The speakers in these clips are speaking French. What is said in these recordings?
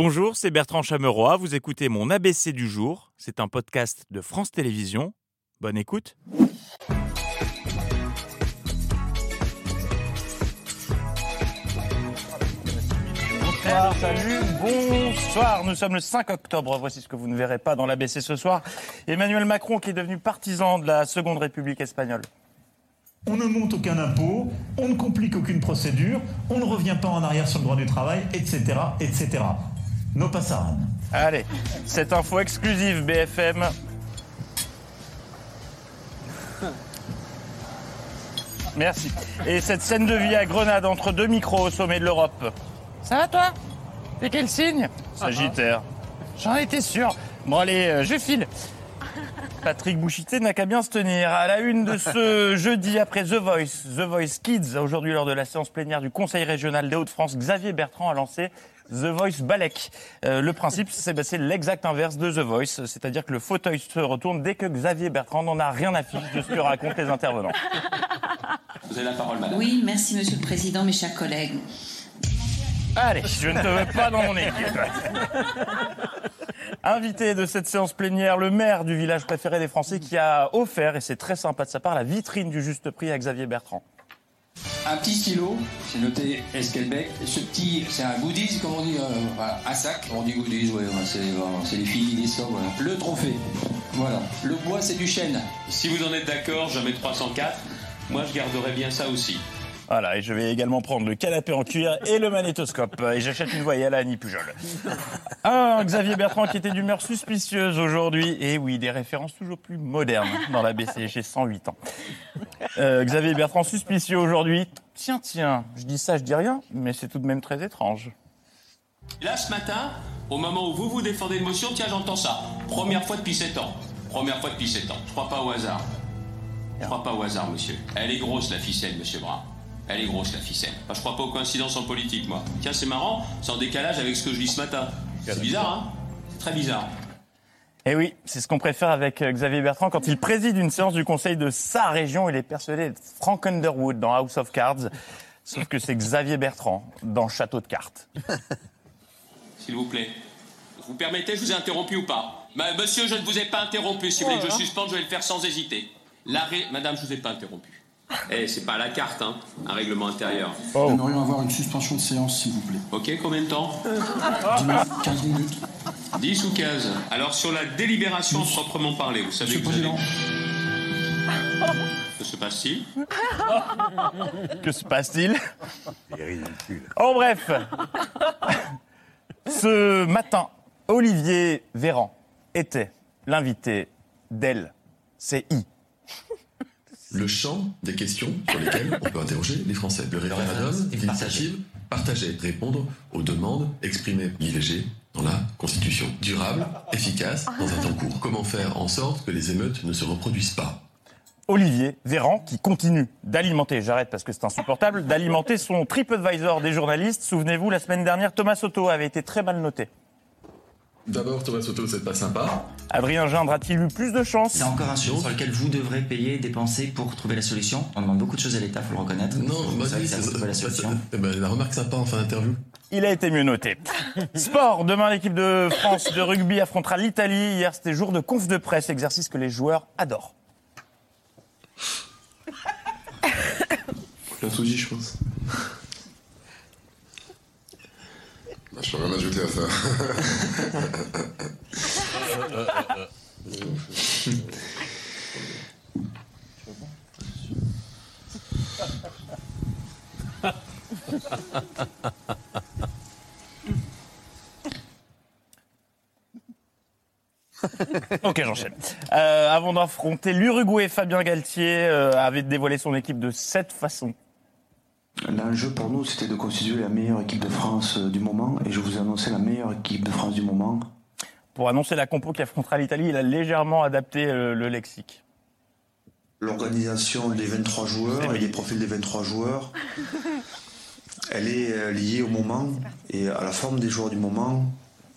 Bonjour, c'est Bertrand Chameroy. Vous écoutez mon ABC du jour. C'est un podcast de France Télévisions. Bonne écoute. Bonsoir, salut, bonsoir. Nous sommes le 5 octobre. Voici ce que vous ne verrez pas dans l'ABC ce soir. Emmanuel Macron qui est devenu partisan de la Seconde République espagnole. On ne monte aucun impôt, on ne complique aucune procédure, on ne revient pas en arrière sur le droit du travail, etc., etc. No pasaran. Allez, cette info exclusive BFM. Merci. Et cette scène de vie à Grenade entre deux micros au sommet de l'Europe. Ça va toi? T'es quel signe? Sagittaire. J'en étais sûr. Bon allez, euh, je file. Patrick Bouchité n'a qu'à bien se tenir. À la une de ce jeudi après The Voice, The Voice Kids, aujourd'hui lors de la séance plénière du Conseil régional des Hauts-de-France, Xavier Bertrand a lancé The Voice Balek. Euh, le principe, c'est bah, c'est l'exact inverse de The Voice, c'est-à-dire que le fauteuil se retourne dès que Xavier Bertrand n'en a rien à fiche de ce que racontent les intervenants. Vous avez la parole, madame. Oui, merci Monsieur le Président, mes chers collègues. Allez, je ne te veux pas dans mon équipe. Invité de cette séance plénière, le maire du village préféré des Français qui a offert, et c'est très sympa de sa part, la vitrine du juste prix à Xavier Bertrand. Un petit stylo, c'est noté Esquelbec. Ce petit, c'est un goodies, comme on dit, euh, voilà, un sac. On dit goodies, ouais, euh, c'est les filles qui disent voilà. Le trophée, voilà. Le bois, c'est du chêne. Si vous en êtes d'accord, j'en mets 304. Moi, je garderai bien ça aussi. Voilà, et je vais également prendre le canapé en cuir et le magnétoscope. Et j'achète une voyelle à Annie Pujol. Un Xavier Bertrand qui était d'humeur suspicieuse aujourd'hui. Et oui, des références toujours plus modernes dans la BC. J'ai 108 ans. Euh, Xavier Bertrand suspicieux aujourd'hui. Tiens, tiens, je dis ça, je dis rien, mais c'est tout de même très étrange. Là, ce matin, au moment où vous vous défendez une motion, tiens, j'entends ça. Première fois depuis 7 ans. Première fois depuis 7 ans. Je crois pas au hasard. Je crois pas au hasard, monsieur. Elle est grosse, la ficelle, monsieur Brun. Elle est grosse, la ficelle. Enfin, je crois pas aux coïncidences en politique, moi. Tiens, c'est marrant, c'est en décalage avec ce que je lis ce matin. C'est bizarre, hein C'est très bizarre. Et oui, c'est ce qu'on préfère avec euh, Xavier Bertrand. Quand il préside une séance du conseil de sa région, il est persuadé d'être Frank Underwood dans House of Cards. Sauf que c'est Xavier Bertrand dans Château de cartes. S'il vous plaît. Vous permettez, je vous ai interrompu ou pas? Monsieur, je ne vous ai pas interrompu. Si vous voulez que je suspende, je vais le faire sans hésiter. L'arrêt... Madame, je vous ai pas interrompu. Eh, c'est pas à la carte, hein, un règlement intérieur. Oh. Nous aimerions avoir une suspension de séance, s'il vous plaît. Ok, combien de temps? 10 minutes, 15 minutes. 10 ou 15 Alors, sur la délibération proprement parlée, vous savez Monsieur le que vous avez- Président, Que se passe-t-il? Que se passe-t-il? En bref, ce matin, Olivier Véran était l'invité d'elle, c'est I. le champ des questions sur lesquelles on peut interroger les Français. Le référendum, l'initiative, partager, répondre aux demandes exprimées, l'IVG dans la Constitution. Durable, efficace, dans un temps court. Comment faire en sorte que les émeutes ne se reproduisent pas? Olivier Véran qui continue d'alimenter, j'arrête parce que c'est insupportable, d'alimenter son TripAdvisor des journalistes. Souvenez-vous, la semaine dernière, Thomas Soto avait été très mal noté. D'abord, Thomas Soto, c'est pas sympa. Adrien Gindre a-t-il eu plus de chance C'est encore un sujet sur lequel vous devrez payer, dépenser pour trouver la solution. On demande beaucoup de choses à l'État, faut le reconnaître. Non, bah oui, que ça c'est la solution. Eh ben, la remarque sympa en fin d'interview. Il a été mieux noté. Sport, demain l'équipe de France de rugby affrontera l'Italie. Hier c'était jour de conf de presse, exercice que les joueurs adorent. La je pense. Bah, je peux rien ajouter à ça. Ok, j'enchaîne. Euh, avant d'affronter l'Uruguay, Fabien Galtier euh, avait dévoilé son équipe de cette façon. L'enjeu pour nous, c'était de constituer la meilleure équipe de France euh, du moment, et je vous ai annoncé la meilleure équipe de France du moment. Pour annoncer la compo qui affrontera l'Italie, il a légèrement adapté euh, le lexique. L'organisation des 23 joueurs et les profils des 23 joueurs, elle est euh, liée au moment et à la forme des joueurs du moment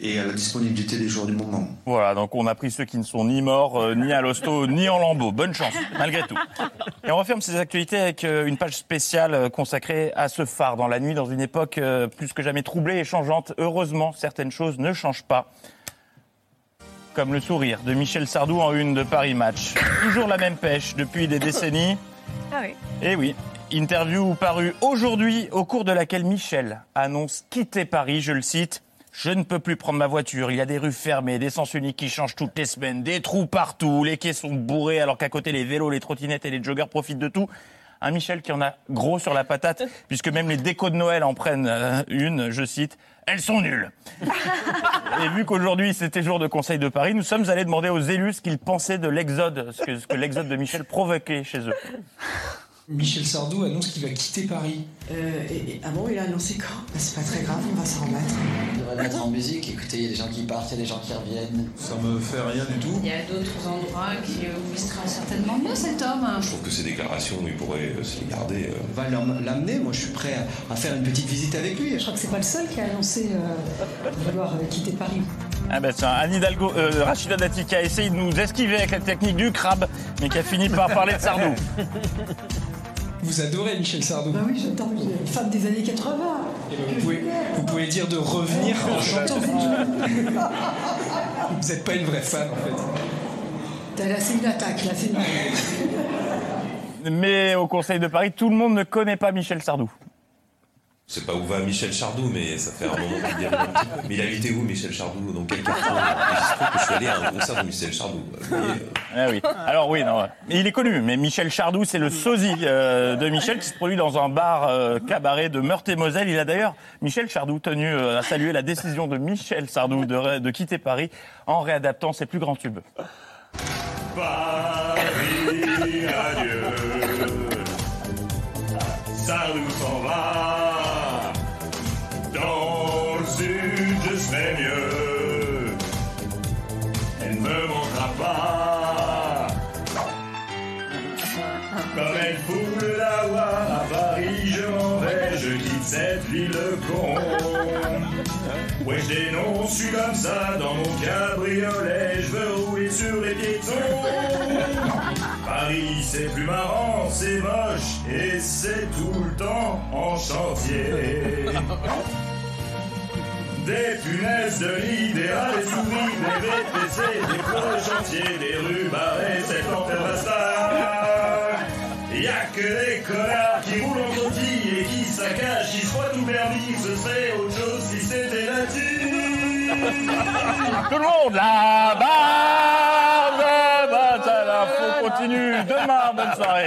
et à la disponibilité des joueurs du moment. Voilà, donc on a pris ceux qui ne sont ni morts, euh, ni à l'hosto, ni en lambeaux. Bonne chance, malgré tout. Et on referme ces actualités avec euh, une page spéciale euh, consacrée à ce phare dans la nuit, dans une époque euh, plus que jamais troublée et changeante. Heureusement, certaines choses ne changent pas. Comme le sourire de Michel Sardou en une de Paris Match. Toujours la même pêche depuis des décennies. Ah oui. Eh oui, interview parue aujourd'hui au cours de laquelle Michel annonce quitter Paris, je le cite. Je ne peux plus prendre ma voiture, il y a des rues fermées, des sens uniques qui changent toutes les semaines, des trous partout, les quais sont bourrés alors qu'à côté les vélos, les trottinettes et les joggers profitent de tout. Un Michel qui en a gros sur la patate, puisque même les décos de Noël en prennent euh, une, je cite, elles sont nulles. Et vu qu'aujourd'hui c'était jour de Conseil de Paris, nous sommes allés demander aux élus ce qu'ils pensaient de l'exode, ce que, ce que l'exode de Michel provoquait chez eux. Michel Sardou annonce qu'il va quitter Paris. Euh, et, et- ah bon, il a annoncé quand? Bah, C'est pas très grave, on va s'en remettre. On devrait mettre en musique, écoutez, il y a des gens qui partent, il y a des gens qui reviennent. Ça me fait rien du tout. Il y a d'autres endroits qui, euh, où il sera certainement mieux cet homme. Je trouve que ces déclarations, il pourrait euh, se les garder. euh. On va l'amener, moi je suis prêt à, à faire une petite visite avec lui. Je crois que c'est pas le seul qui a annoncé euh, vouloir euh, quitter Paris. Ah ben tiens, Anne Hidalgo, euh, Rachida Dati qui a essayé de nous esquiver avec la technique du crabe, mais qui a fini par parler de Sardou. Vous adorez Michel Sardou. Bah oui, une femme des années 80. Eh ben, vous, pouvez, vous pouvez dire de revenir en chantant. Vous n'êtes pas une vraie fan en fait. T'as là, c'est une attaque, là, c'est une Mais au Conseil de Paris, tout le monde ne connaît pas Michel Sardou. Je sais pas où va Michel Chardou, mais ça fait un moment qu'il dérive un petit peu. Mais il a été où, Michel Chardou Dans quel quartier? Et Il se trouve que je suis allé à un concert de Michel Chardou. Euh, Ah oui. Alors oui, non. il est connu, mais Michel Chardou, c'est le sosie euh, de Michel qui se produit dans un bar euh, cabaret de Meurthe-et-Moselle. Il a d'ailleurs, Michel Chardou, tenu euh, à saluer la décision de Michel Sardou de, de quitter Paris en réadaptant ses plus grands tubes. Paris, adieu. Je serai mieux. Elle ne me manquera pas. Comme elle fout l'avoir à Paris, je m'en vais, je quitte cette ville con. Ouais, je dénonce, je suis comme ça dans mon cabriolet, je veux rouler sur les piétons. Paris, c'est plus marrant, c'est moche et c'est tout le temps en chantier. Des punaises de lit, des rats, des souris, des VPC, des gros chantiers, des rues barrées, c'est l'enfer bastard. Y a que des connards qui roulent en coquille et qui saccagent, qui se croient tout permis, ce serait autre chose si c'était nature. Tout le monde, la barbe bah, ça, L'info continue demain. Bonne soirée.